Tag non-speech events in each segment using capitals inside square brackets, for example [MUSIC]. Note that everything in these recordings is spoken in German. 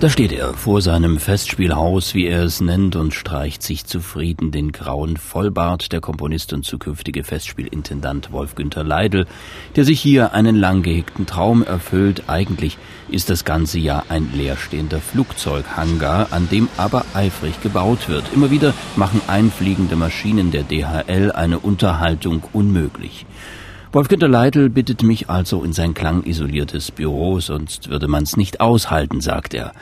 Da steht er vor seinem Festspielhaus, wie er es nennt, und streicht sich zufrieden den grauen Vollbart der Komponist und zukünftige Festspielintendant Wolf-Günther Leidl, der sich hier einen lang gehegten Traum erfüllt. Eigentlich ist das ganze Jahr ein leerstehender Flugzeughangar, an dem aber eifrig gebaut wird. Immer wieder machen einfliegende Maschinen der DHL eine Unterhaltung unmöglich. Wolf-Günter Leitl bittet mich also in sein klangisoliertes Büro, sonst würde man's nicht aushalten, sagt er.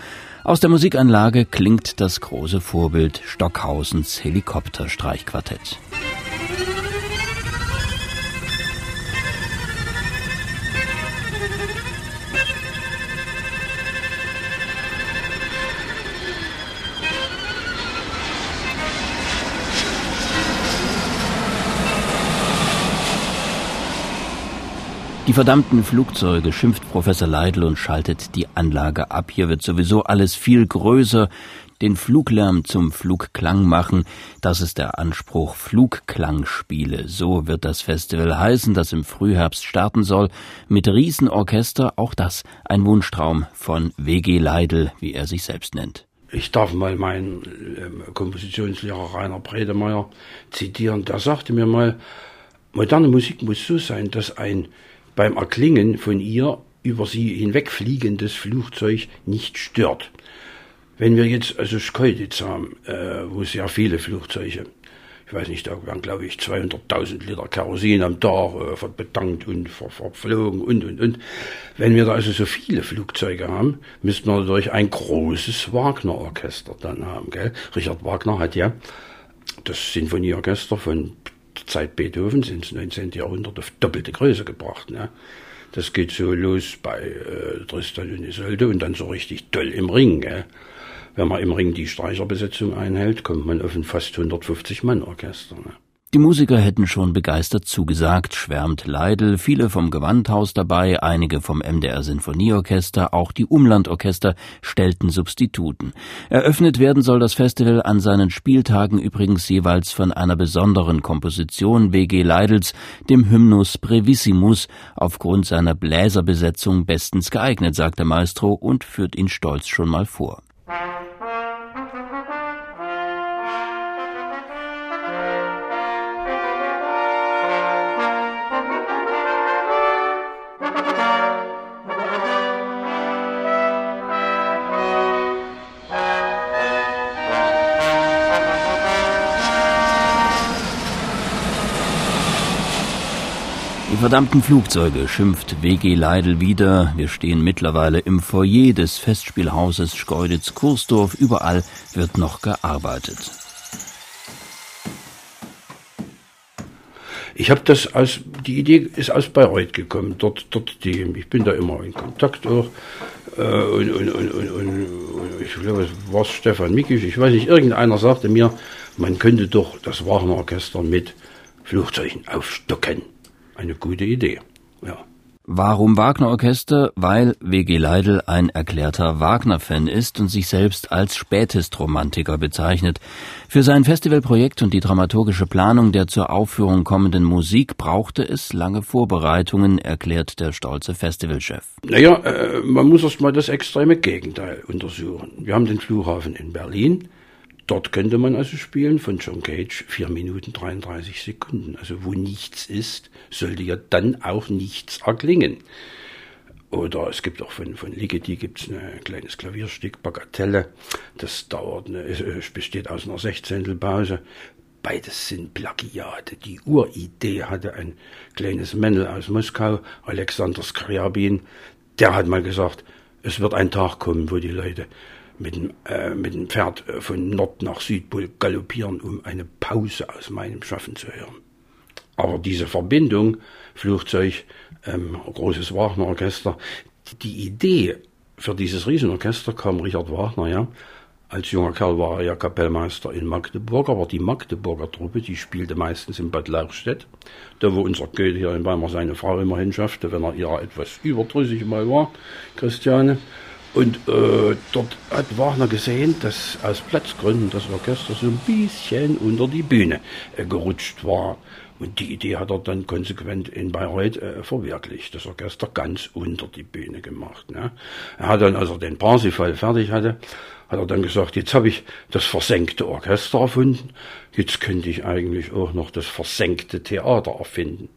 Aus der Musikanlage klingt das große Vorbild Stockhausens Helikopterstreichquartett. Die verdammten Flugzeuge, schimpft Professor Leidl und schaltet die Anlage ab. Hier wird sowieso alles viel größer. Den Fluglärm zum Flugklang machen, das ist der Anspruch Flugklangspiele. So wird das Festival heißen, das im Frühherbst starten soll. Mit Riesenorchester, auch das ein Wunschtraum von W.G. Leidl, wie er sich selbst nennt. Ich darf mal meinen äh, Kompositionslehrer Rainer Bredemeier zitieren. Der sagte mir mal, moderne Musik muss so sein, dass ein beim Erklingen von ihr über sie hinwegfliegendes Flugzeug nicht stört. Wenn wir jetzt also Schkeuditz haben, äh, wo sehr viele Flugzeuge, ich weiß nicht, da werden glaube ich 200.000 Liter Kerosin am Tag äh, betankt und ver verflogen und und und. Wenn wir da also so viele Flugzeuge haben, müssten wir natürlich ein großes Wagner-Orchester dann haben. Gell? Richard Wagner hat ja das Sinfonieorchester von Zeit Beethovens ins 19. Jahrhundert auf doppelte Größe gebracht. Ne? Das geht so los bei äh, Tristan und Isolde und dann so richtig toll im Ring. Gell? Wenn man im Ring die Streicherbesetzung einhält, kommt man auf ein fast 150 Mann Orchester. Ne? Die Musiker hätten schon begeistert zugesagt, schwärmt Leidl, viele vom Gewandhaus dabei, einige vom MDR Sinfonieorchester, auch die Umlandorchester stellten Substituten. Eröffnet werden soll das Festival an seinen Spieltagen übrigens jeweils von einer besonderen Komposition W.G. Leidls, dem Hymnus Brevissimus, aufgrund seiner Bläserbesetzung bestens geeignet, sagt der Maestro und führt ihn stolz schon mal vor. Verdammten Flugzeuge, schimpft W.G. Leidl wieder. Wir stehen mittlerweile im Foyer des Festspielhauses Schkeuditz-Kursdorf. Überall wird noch gearbeitet. Ich habe das aus, die Idee ist aus Bayreuth gekommen. Dort, dort die, ich bin da immer in Kontakt auch. Äh, und, und, und, und, ich glaube, es war Stefan Mikisch, ich weiß nicht, irgendeiner sagte mir, man könnte doch das Wagner Orchester mit Flugzeugen aufstocken eine gute Idee. Ja. Warum Wagner Orchester? Weil W.G. Leidl ein erklärter Wagner-Fan ist und sich selbst als Spätistromantiker bezeichnet. Für sein Festivalprojekt und die dramaturgische Planung der zur Aufführung kommenden Musik brauchte es lange Vorbereitungen, erklärt der stolze Festivalchef. Naja, äh, man muss erst mal das extreme Gegenteil untersuchen. Wir haben den Flughafen in Berlin, Dort könnte man also spielen von John Cage 4 Minuten 33 Sekunden. Also wo nichts ist, sollte ja dann auch nichts erklingen. Oder es gibt auch von, von Ligeti gibt's ein kleines Klavierstück, Bagatelle. Das dauert, eine, es besteht aus einer Sechzehntelpause. Beides sind Plagiate. Die Uridee hatte ein kleines Männel aus Moskau, Alexander Skriabin. Der hat mal gesagt, es wird ein Tag kommen, wo die Leute mit dem, äh, mit dem Pferd äh, von Nord nach Südpol galoppieren, um eine Pause aus meinem Schaffen zu hören. Aber diese Verbindung, Flugzeug, ähm, großes Wagner-Orchester, die Idee für dieses Riesenorchester kam Richard Wagner, ja. Als junger Kerl war er ja Kapellmeister in Magdeburg, aber die Magdeburger Truppe, die spielte meistens in Bad Lauchstädt, da wo unser Goethe hier in Weimar seine Frau immer hinschaffte, wenn er ihr etwas überdrüssig mal war, Christiane. Und äh, dort hat Wagner gesehen, dass aus Platzgründen das Orchester so ein bisschen unter die Bühne äh, gerutscht war. Und die Idee hat er dann konsequent in Bayreuth äh, verwirklicht, das Orchester ganz unter die Bühne gemacht. Ne? Er hat dann, als er den Parsifal fertig hatte, hat er dann gesagt, jetzt habe ich das versenkte Orchester erfunden, jetzt könnte ich eigentlich auch noch das versenkte Theater erfinden.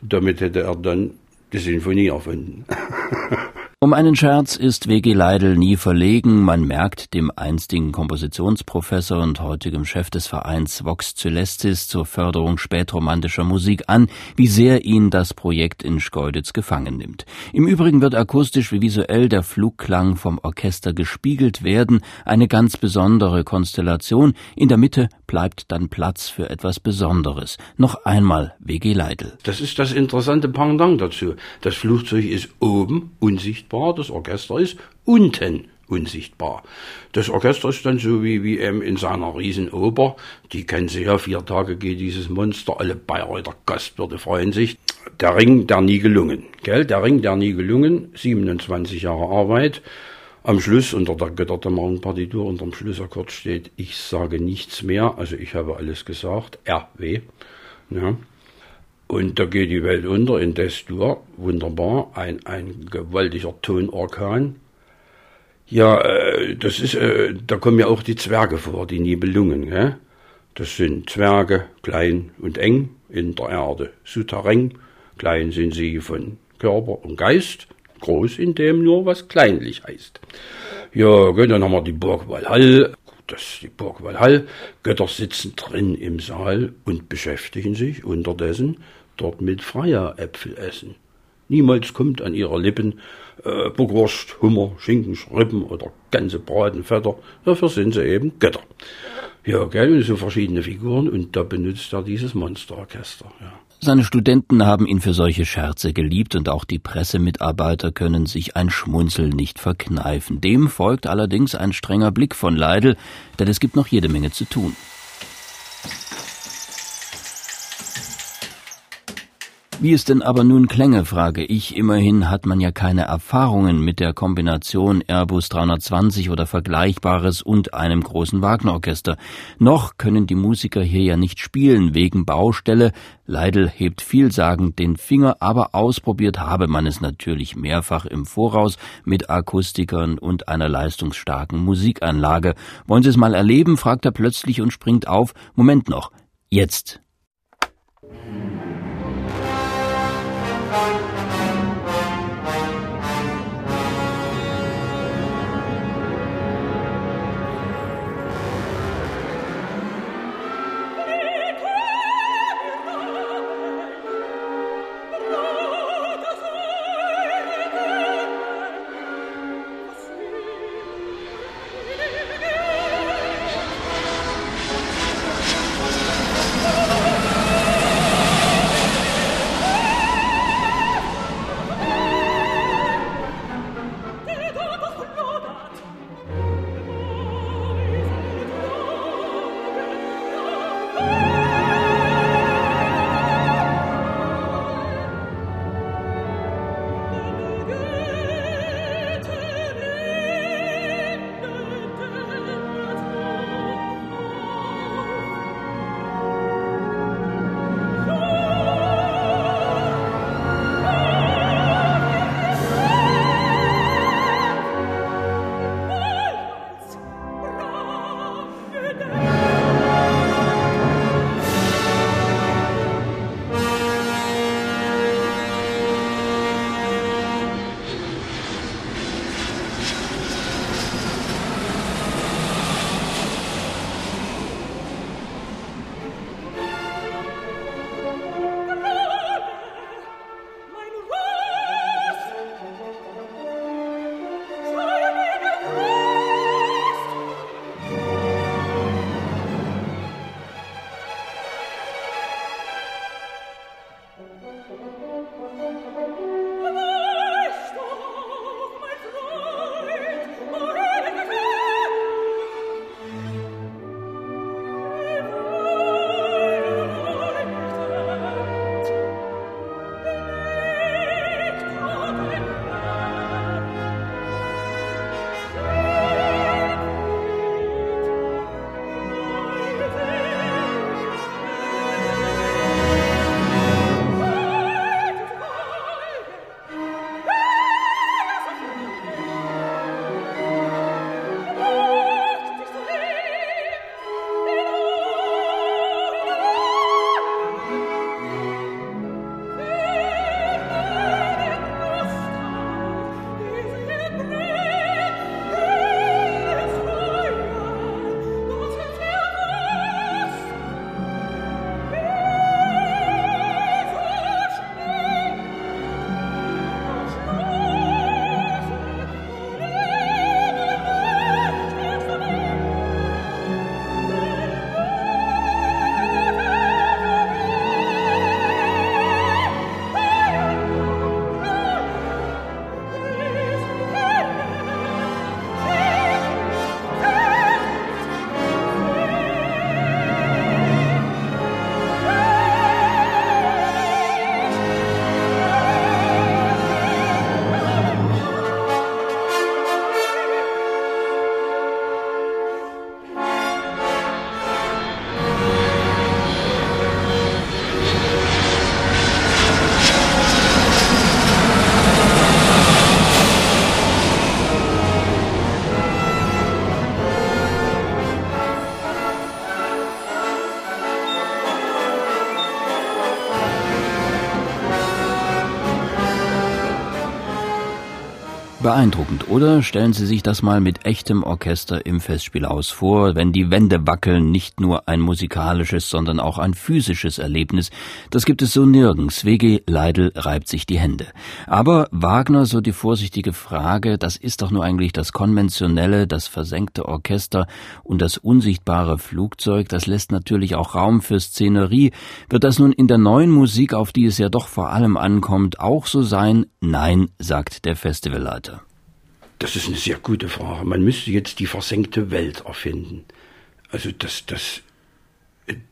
Damit hätte er dann die Sinfonie erfunden. [LAUGHS] Um einen Scherz ist W.G. Leidl nie verlegen. Man merkt dem einstigen Kompositionsprofessor und heutigem Chef des Vereins Vox Celestis zur Förderung spätromantischer Musik an, wie sehr ihn das Projekt in Schkeuditz gefangen nimmt. Im Übrigen wird akustisch wie visuell der Flugklang vom Orchester gespiegelt werden, eine ganz besondere Konstellation. In der Mitte bleibt dann Platz für etwas Besonderes. Noch einmal W.G. Leidl. Das ist das interessante Pendant dazu. Das Flugzeug ist oben unsichtbar, das Orchester ist unten unsichtbar. Das Orchester ist dann so wie, wie ähm, in seiner Riesenoper. Die kennen Sie ja, vier Tage geht dieses Monster, alle Bayreuther Gastwirte freuen sich. Der Ring, der nie gelungen. Gell? Der Ring, der nie gelungen, 27 Jahre Arbeit. Am Schluss unter der Götterdämmerung Partitur unterm Schlussakkord steht, ich sage nichts mehr, also ich habe alles gesagt, RW. Ja. Und da geht die Welt unter in Destur, wunderbar, ein, ein gewaltiger Tonorkan. Ja, äh, das ist, äh, da kommen ja auch die Zwerge vor, die Nibelungen. Gell? Das sind Zwerge, klein und eng in der Erde, souterrain. Klein sind sie von Körper und Geist, groß in dem nur was kleinlich heißt. Ja, gut, dann haben wir die Burg Walhall. Das ist die Burg Walhall. Götter sitzen drin im Saal und beschäftigen sich unterdessen dort mit freier Äpfel essen. Niemals kommt an ihrer Lippen äh, Bockwurst, Hummer, Schinken, Schrippen oder ganze Bratenfetter. Dafür sind sie eben Götter. Ja, gell, und so verschiedene Figuren und da benutzt er dieses Monsterorchester. Ja. Seine Studenten haben ihn für solche Scherze geliebt und auch die Pressemitarbeiter können sich ein Schmunzel nicht verkneifen. Dem folgt allerdings ein strenger Blick von Leidl, denn es gibt noch jede Menge zu tun. Wie es denn aber nun klänge, frage ich. Immerhin hat man ja keine Erfahrungen mit der Kombination Airbus 320 oder Vergleichbares und einem großen Wagnerorchester. Noch können die Musiker hier ja nicht spielen wegen Baustelle. Leidl hebt vielsagend den Finger, aber ausprobiert habe man es natürlich mehrfach im Voraus mit Akustikern und einer leistungsstarken Musikanlage. Wollen Sie es mal erleben? fragt er plötzlich und springt auf. Moment noch. Jetzt. Beeindruckend, oder? Stellen Sie sich das mal mit echtem Orchester im Festspielhaus vor, wenn die Wände wackeln, nicht nur ein musikalisches, sondern auch ein physisches Erlebnis. Das gibt es so nirgends. W.G. Leidl reibt sich die Hände. Aber Wagner, so die vorsichtige Frage, das ist doch nur eigentlich das konventionelle, das versenkte Orchester und das unsichtbare Flugzeug, das lässt natürlich auch Raum für Szenerie. Wird das nun in der neuen Musik, auf die es ja doch vor allem ankommt, auch so sein? Nein, sagt der Festivalleiter. Das ist eine sehr gute Frage. Man müsste jetzt die versenkte Welt erfinden. Also das, das,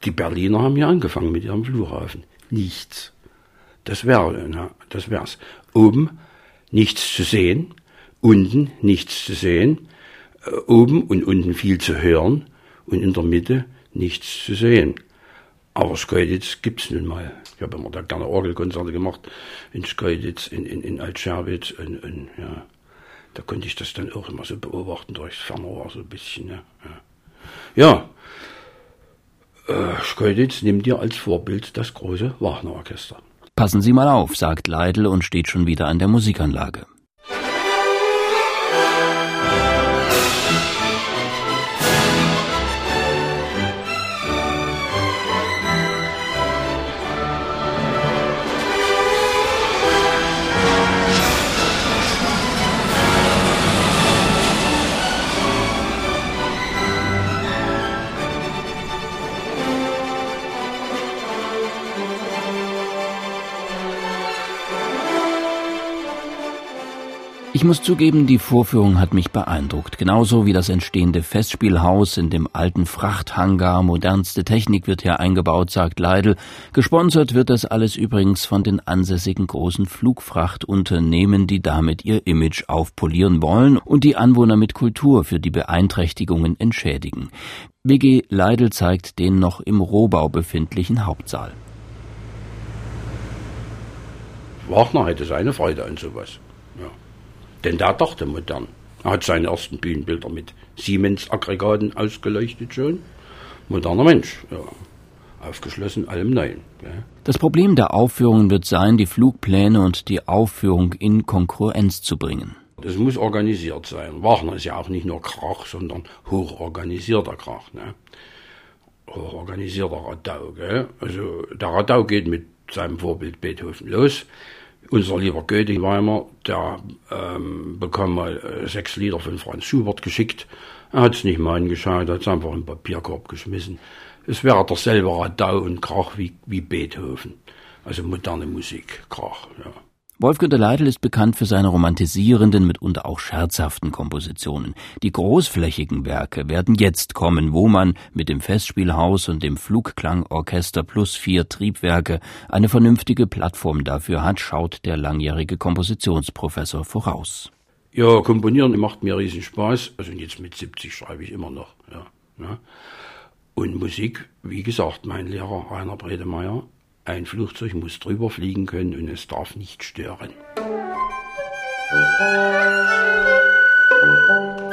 die Berliner haben ja angefangen mit ihrem Flughafen. Nichts. Das wäre, na, das wär's. Oben nichts zu sehen, unten nichts zu sehen, äh, oben und unten viel zu hören und in der Mitte nichts zu sehen. Aber Schkeuditz gibt's nun mal. Ich habe immer da gerne Orgelkonzerte gemacht in Schkeuditz, in, in, in Altscherbitz und, und ja da konnte ich das dann auch immer so beobachten durchs Fernrohr so ein bisschen. Ne? Ja. Äh, Schkeuditz nimmt dir als Vorbild das große Wagner-Orchester. Passen Sie mal auf, sagt Leidl und steht schon wieder an der Musikanlage. Ich muss zugeben, die Vorführung hat mich beeindruckt, genauso wie das entstehende Festspielhaus in dem alten Frachthangar. Modernste Technik wird hier eingebaut, sagt Leidl. Gesponsert wird das alles übrigens von den ansässigen großen Flugfrachtunternehmen, die damit ihr Image aufpolieren wollen und die Anwohner mit Kultur für die Beeinträchtigungen entschädigen. BG Leidl zeigt den noch im Rohbau befindlichen Hauptsaal. Wagner hätte seine Freude an sowas. Denn der dachte modern. Er hat seine ersten Bühnenbilder mit Siemens-Aggregaten ausgeleuchtet schon. Moderner Mensch, ja. Aufgeschlossen allem Neuen. Ja. Das Problem der Aufführungen wird sein, die Flugpläne und die Aufführung in Konkurrenz zu bringen. Das muss organisiert sein. Wagner ist ja auch nicht nur Krach, sondern hochorganisierter Krach. Ne? Hochorganisierter Radau. Gell? Also der Radau geht mit seinem Vorbild Beethoven los unser lieber Goethe Weimar, der ähm, bekam mal äh, sechs Lieder von Franz Schubert geschickt. Er hat es nicht mal angeschaut, hat es einfach in den Papierkorb geschmissen. Es wäre derselbe Radau und Krach wie, wie Beethoven. Also moderne Musik, Krach, ja. Wolf-Günter Leitl ist bekannt für seine romantisierenden, mitunter auch scherzhaften Kompositionen. Die großflächigen Werke werden jetzt kommen, wo man mit dem Festspielhaus und dem Flugklangorchester plus vier Triebwerke eine vernünftige Plattform dafür hat, schaut der langjährige Kompositionsprofessor voraus. Ja, komponieren macht mir riesen Spaß. Also jetzt mit 70 schreibe ich immer noch. Ja, ja. Und Musik, wie gesagt, mein Lehrer Rainer Bredemeyer, ein Flugzeug muss drüber fliegen können und es darf nicht stören. Im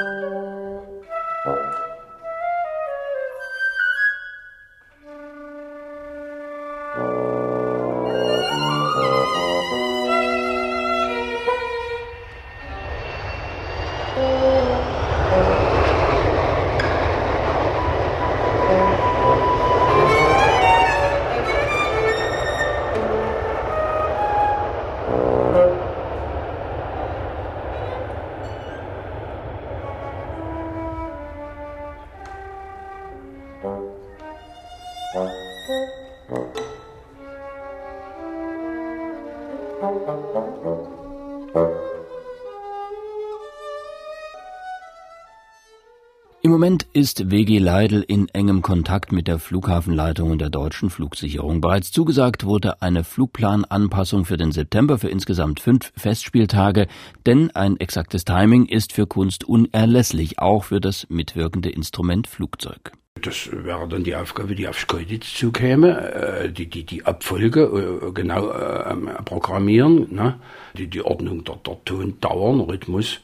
Moment ist WG Leidl in engem Kontakt mit der Flughafenleitung und der deutschen Flugsicherung. Bereits zugesagt wurde eine Flugplananpassung für den September für insgesamt fünf Festspieltage, denn ein exaktes Timing ist für Kunst unerlässlich, auch für das mitwirkende Instrument Flugzeug. Das wäre dann die Aufgabe, die auf Schkeuditz zukäme, äh, die, die, die Abfolge äh, genau äh, programmieren, ne? die, die Ordnung der, der Tondauern, Rhythmus,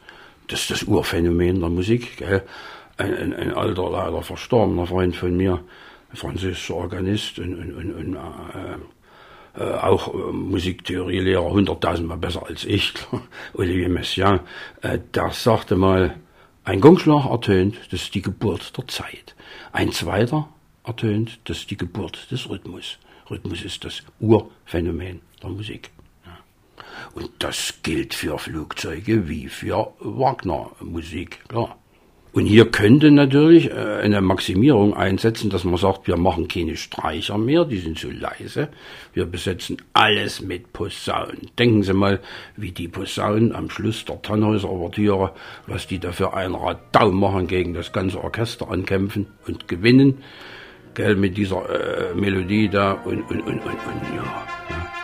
das ist das Urphänomen der Musik. Gell? Ein, ein, ein alter, leider verstorbener Freund von mir, französischer Organist und, und, und, und äh, äh, auch äh, Musiktheorielehrer hunderttausendmal besser als ich, [LAUGHS] Olivier Messiaen, äh, der sagte mal, ein Gongschlag ertönt, das ist die Geburt der Zeit. Ein zweiter ertönt, das ist die Geburt des Rhythmus. Rhythmus ist das Urphänomen der Musik. Und das gilt für Flugzeuge wie für Wagner-Musik, klar. Und hier könnte natürlich äh, eine Maximierung einsetzen, dass man sagt, wir machen keine Streicher mehr, die sind zu leise. Wir besetzen alles mit Posaunen. Denken Sie mal, wie die Posaunen am Schluss der Tannhäuser-Ouvertüre, was die da für ein Radau machen, gegen das ganze Orchester ankämpfen und gewinnen. Gell, mit dieser äh, Melodie da und, und, und, und, und ja. ja.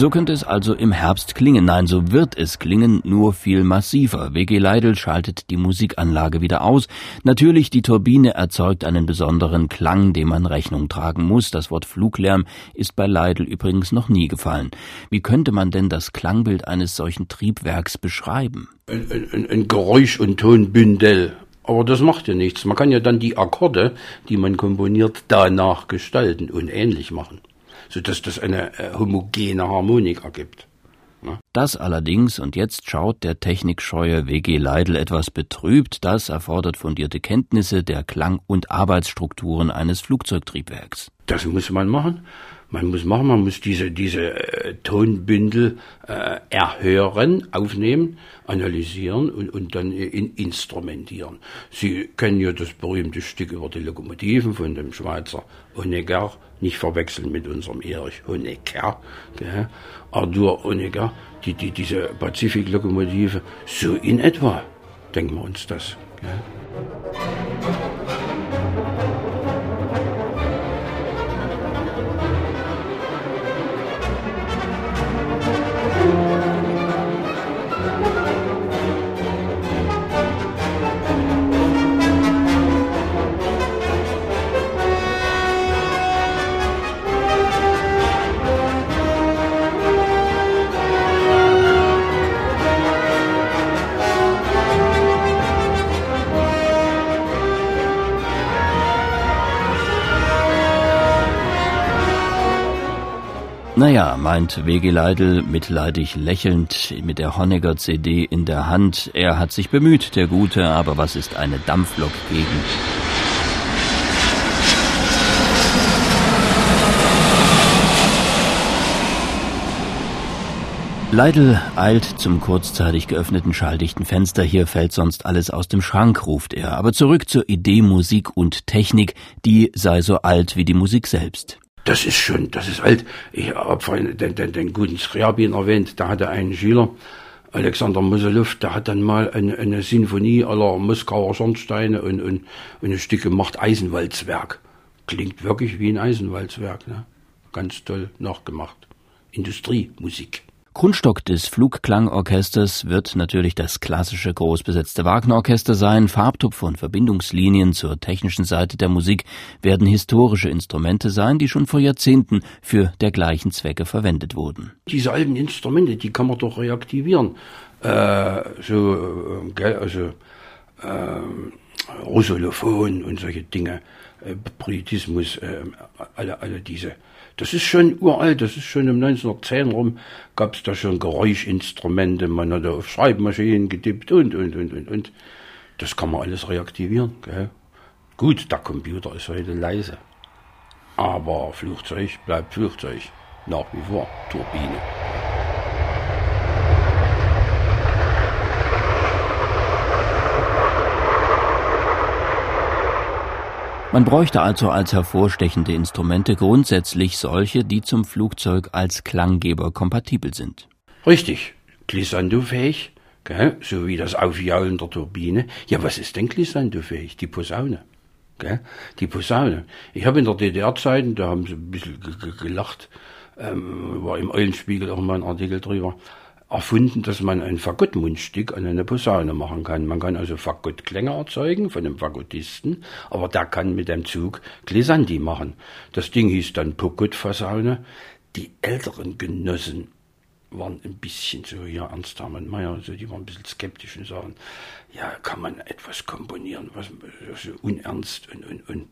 So könnte es also im Herbst klingen. Nein, so wird es klingen, nur viel massiver. WG Leidl schaltet die Musikanlage wieder aus. Natürlich, die Turbine erzeugt einen besonderen Klang, dem man Rechnung tragen muss. Das Wort Fluglärm ist bei Leidl übrigens noch nie gefallen. Wie könnte man denn das Klangbild eines solchen Triebwerks beschreiben? Ein, ein, ein Geräusch- und Tonbündel. Aber das macht ja nichts. Man kann ja dann die Akkorde, die man komponiert, danach gestalten und ähnlich machen sodass das eine äh, homogene Harmonik ergibt. Ne? Das allerdings, und jetzt schaut der technikscheue WG Leidl etwas betrübt, das erfordert fundierte Kenntnisse der Klang- und Arbeitsstrukturen eines Flugzeugtriebwerks. Das muss man machen. Man muss machen, man muss diese, diese äh, Tonbündel äh, erhören, aufnehmen, analysieren und, und dann in, instrumentieren. Sie kennen ja das berühmte Stück über die Lokomotiven von dem Schweizer Honegger, nicht verwechseln mit unserem Erich Honecker, gell? Arthur Honegger, die, die, diese Pazifiklokomotive, so in etwa denken wir uns das. Gell? Meint W.G. Leidl mitleidig lächelnd mit der Honegger CD in der Hand. Er hat sich bemüht, der Gute, aber was ist eine Dampflok gegen? Leidl eilt zum kurzzeitig geöffneten schalldichten Fenster. Hier fällt sonst alles aus dem Schrank, ruft er. Aber zurück zur Idee Musik und Technik, die sei so alt wie die Musik selbst. Das ist schon, das ist alt. Ich habe vorhin den, den, den guten Skriabin erwähnt, da hatte einen Schüler, Alexander Moselow, der hat dann mal eine, eine Sinfonie aller Moskauer Schornsteine und, und, und ein Stück gemacht, Eisenwalzwerk. Klingt wirklich wie ein Eisenwalzwerk, ne? Ganz toll nachgemacht. Industriemusik. Grundstock des Flugklangorchesters wird natürlich das klassische großbesetzte Wagnerorchester sein. Farbtupfer und Verbindungslinien zur technischen Seite der Musik werden historische Instrumente sein, die schon vor Jahrzehnten für dergleichen Zwecke verwendet wurden. Diese alten Instrumente, die kann man doch reaktivieren. Äh, so, äh, also äh, Rusolophon und solche Dinge, äh, Prietismus, äh, alle, alle diese das ist schon uralt, das ist schon im 1910 rum, gab es da schon Geräuschinstrumente, man hat auf Schreibmaschinen getippt und, und, und, und, und. Das kann man alles reaktivieren. Gell? Gut, der Computer ist heute leise. Aber Flugzeug bleibt Flugzeug. Nach wie vor Turbine. Man bräuchte also als hervorstechende Instrumente grundsätzlich solche, die zum Flugzeug als Klanggeber kompatibel sind. Richtig, glissandofähig, gell? so wie das Aufjaulen der Turbine. Ja, was ist denn glissandofähig? Die Posaune. Gell? Die Posaune. Ich habe in der DDR-Zeiten, da haben sie ein bisschen gelacht, ähm, war im Eulenspiegel auch mal ein Artikel drüber, erfunden, dass man ein Fagottmundstück an eine Posaune machen kann. Man kann also Fagottklänge erzeugen von einem Fagottisten, aber der kann mit dem Zug Glissandi machen. Das Ding hieß dann Pogottfasaune. Die älteren Genossen waren ein bisschen so, ja, Ernst Hermann Mayer, also die waren ein bisschen skeptisch und sagen, ja, kann man etwas komponieren, was so unernst und, und, und.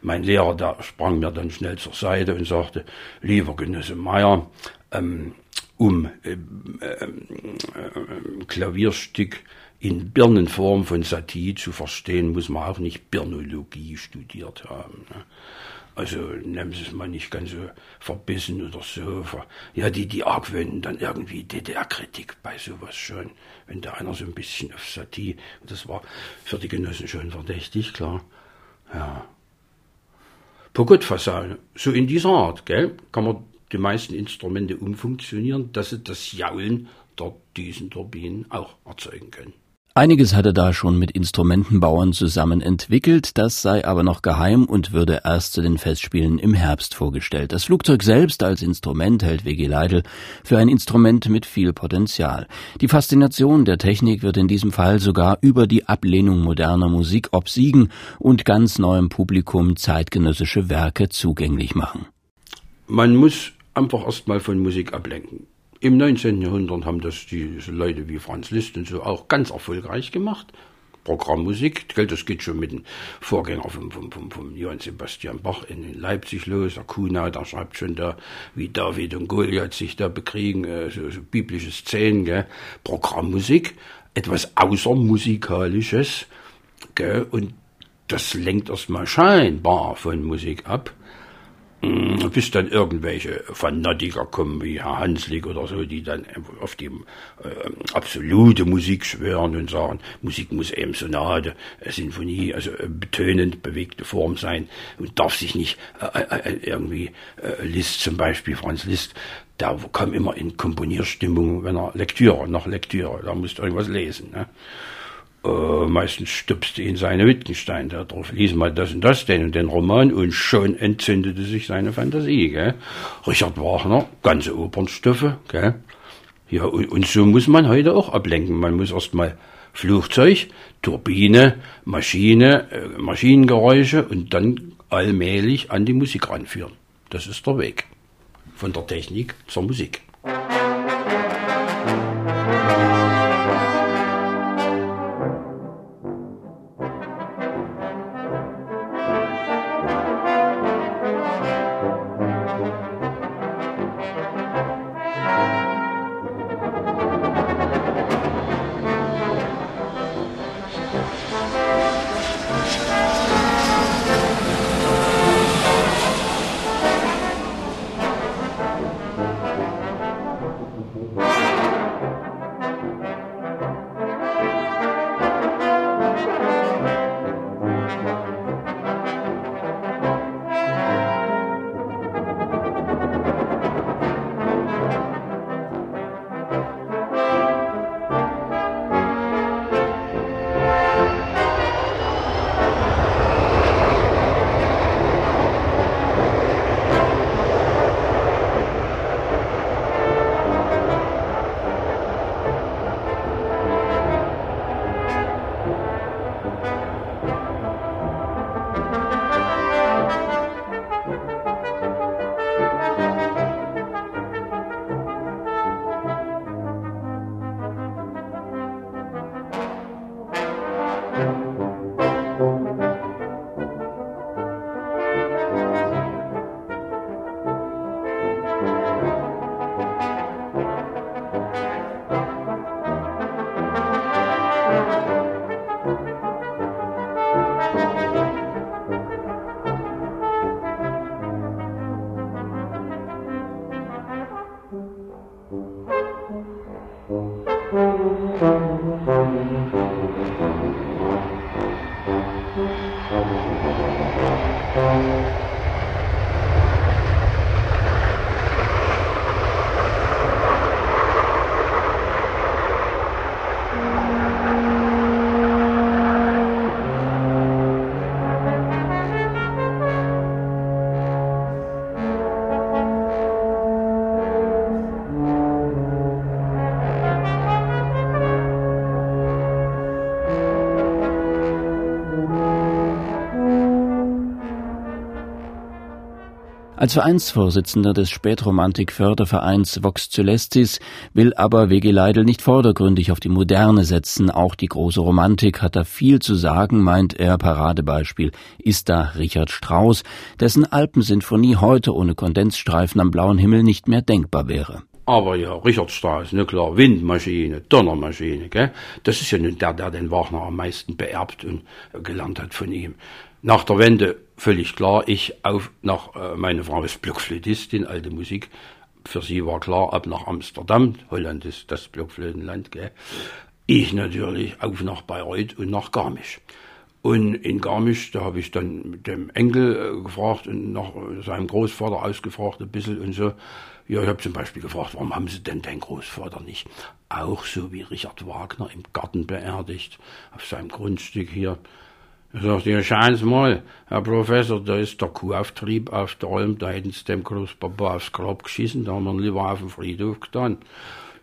Mein Lehrer, der sprang mir dann schnell zur Seite und sagte, lieber Genosse Mayer, ähm, um äh, äh, Klavierstück in Birnenform von Satie zu verstehen, muss man auch nicht Birnologie studiert haben. Ne? Also nehmen Sie es mal nicht ganz so verbissen oder so. Ja, die, die argwöhnen dann irgendwie DDR-Kritik bei sowas schon. Wenn da einer so ein bisschen auf Satie, das war für die Genossen schon verdächtig, klar. Ja. Pogottfassade, so in dieser Art, gell, kann man die meisten Instrumente umfunktionieren, dass sie das Jaulen der Düsenturbinen auch erzeugen können. Einiges hatte da schon mit Instrumentenbauern zusammen entwickelt, das sei aber noch geheim und würde erst zu den Festspielen im Herbst vorgestellt. Das Flugzeug selbst als Instrument hält W.G. Leidl für ein Instrument mit viel Potenzial. Die Faszination der Technik wird in diesem Fall sogar über die Ablehnung moderner Musik obsiegen und ganz neuem Publikum zeitgenössische Werke zugänglich machen. Man muss einfach erstmal von Musik ablenken. Im 19. Jahrhundert haben das die Leute wie Franz Liszt und so auch ganz erfolgreich gemacht. Programmmusik, das geht schon mit dem Vorgänger vom, vom, vom, vom Johann Sebastian Bach in Leipzig los. Der Kuhnau, der schreibt schon da, wie David und Goliath sich da bekriegen, äh, so, so biblische Szenen, gell. Programmmusik, etwas Außermusikalisches, gell, und das lenkt erstmal scheinbar von Musik ab. Mm, bis dann irgendwelche Fanatiker kommen, wie Herr Hanslik oder so, die dann auf die äh, absolute Musik schwören und sagen, Musik muss eben Sonate, äh, Sinfonie, also äh, betönend bewegte Form sein und darf sich nicht äh, äh, äh irgendwie Liszt zum Beispiel, Franz Liszt, da kam immer in Komponierstimmung, wenn er Lektüre, nach Lektüre, da musste irgendwas lesen. Ne? Äh, meistens stupste ihn seine Wittgenstein da drauf, lies mal das und das, den und den Roman und schon entzündete sich seine Fantasie. Gell? Richard Wagner, ganze Opernstoffe. Gell? Ja, und, und so muss man heute auch ablenken. Man muss erstmal Flugzeug, Turbine, Maschine, äh, Maschinengeräusche und dann allmählich an die Musik ranführen. Das ist der Weg. Von der Technik zur Musik. Als Vereinsvorsitzender des Spätromantik-Fördervereins Vox Celestis will aber W.G. Leidl nicht vordergründig auf die Moderne setzen. Auch die große Romantik hat da viel zu sagen, meint er. Paradebeispiel ist da Richard Strauss, dessen Alpensinfonie heute ohne Kondensstreifen am blauen Himmel nicht mehr denkbar wäre. Aber ja, Richard Strauss, ne klar, Windmaschine, Donnermaschine, gell? Das ist ja nun der, der den Wagner am meisten beerbt und gelernt hat von ihm. Nach der Wende völlig klar, ich auf nach, äh, meine Frau ist Blockflötistin, alte Musik. Für sie war klar, ab nach Amsterdam, Holland ist das Blockflötenland, gell. Ich natürlich auf nach Bayreuth und nach Garmisch. Und in Garmisch, da habe ich dann mit dem Enkel äh, gefragt und nach seinem Großvater ausgefragt ein bisschen und so. Ja, ich habe zum Beispiel gefragt, warum haben Sie denn den Großvater nicht auch so wie Richard Wagner im Garten beerdigt, auf seinem Grundstück hier? Er sagt, ja, schauen Sie mal, Herr Professor, da ist der Kuhauftrieb auf der Alm, da hätten Sie dem Großpapa aufs Grab geschissen, da haben wir ihn lieber auf den Friedhof getan.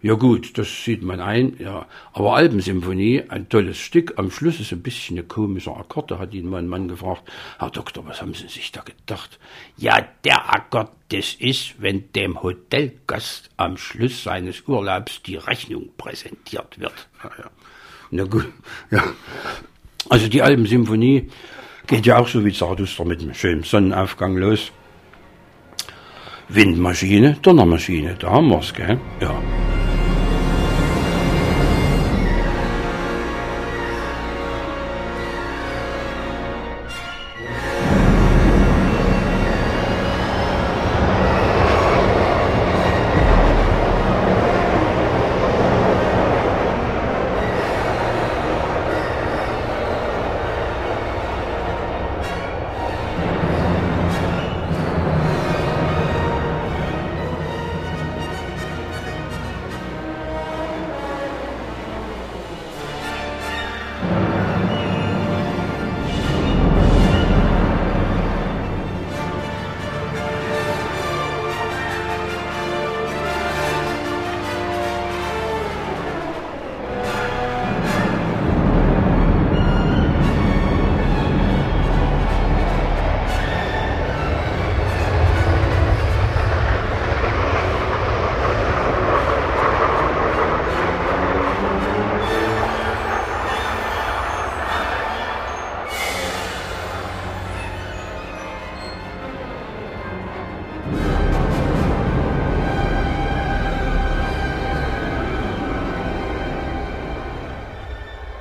Ja gut, das sieht man ein, ja. Aber Alpensymphonie, ein tolles Stück. Am Schluss ist ein bisschen ein komischer Akkord. Da hat ihn mein Mann gefragt, Herr Doktor, was haben Sie sich da gedacht? Ja, der Akkord, das ist, wenn dem Hotelgast am Schluss seines Urlaubs die Rechnung präsentiert wird. Ja, ja. Na gut, ja. Also die Alpensymphonie geht ja auch so wie Zarathustra mit einem schönen Sonnenaufgang los. Windmaschine, Donnermaschine, da haben wir's, gell? Ja.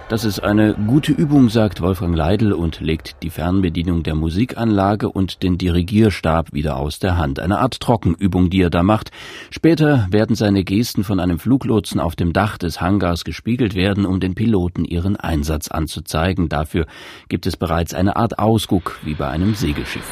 Das ist eine gute Übung, sagt Wolfgang Leidl und legt die Fernbedienung der Musikanlage und den Dirigierstab wieder aus der Hand. Eine Art Trockenübung, die er da macht. Später werden seine Gesten von einem Fluglotsen auf dem Dach des Hangars gespiegelt werden, um den Piloten ihren Einsatz anzuzeigen. Dafür gibt es bereits eine Art Ausguck, wie bei einem Segelschiff.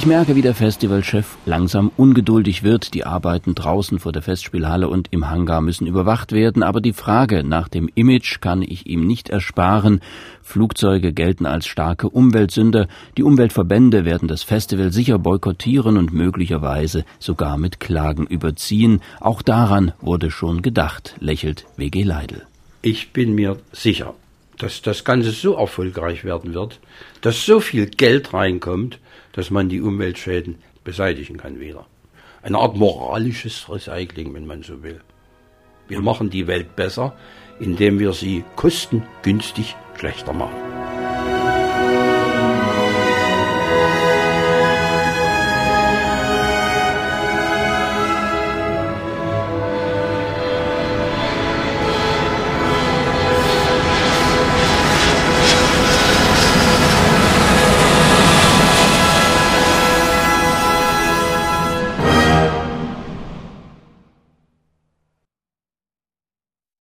Ich merke, wie der Festivalchef langsam ungeduldig wird. Die Arbeiten draußen vor der Festspielhalle und im Hangar müssen überwacht werden, aber die Frage nach dem Image kann ich ihm nicht ersparen. Flugzeuge gelten als starke Umweltsünder. Die Umweltverbände werden das Festival sicher boykottieren und möglicherweise sogar mit Klagen überziehen. Auch daran wurde schon gedacht, lächelt WG Leidl. Ich bin mir sicher, dass das Ganze so erfolgreich werden wird, dass so viel Geld reinkommt, dass man die Umweltschäden beseitigen kann wieder. Eine Art moralisches Recycling, wenn man so will. Wir machen die Welt besser, indem wir sie kostengünstig schlechter machen.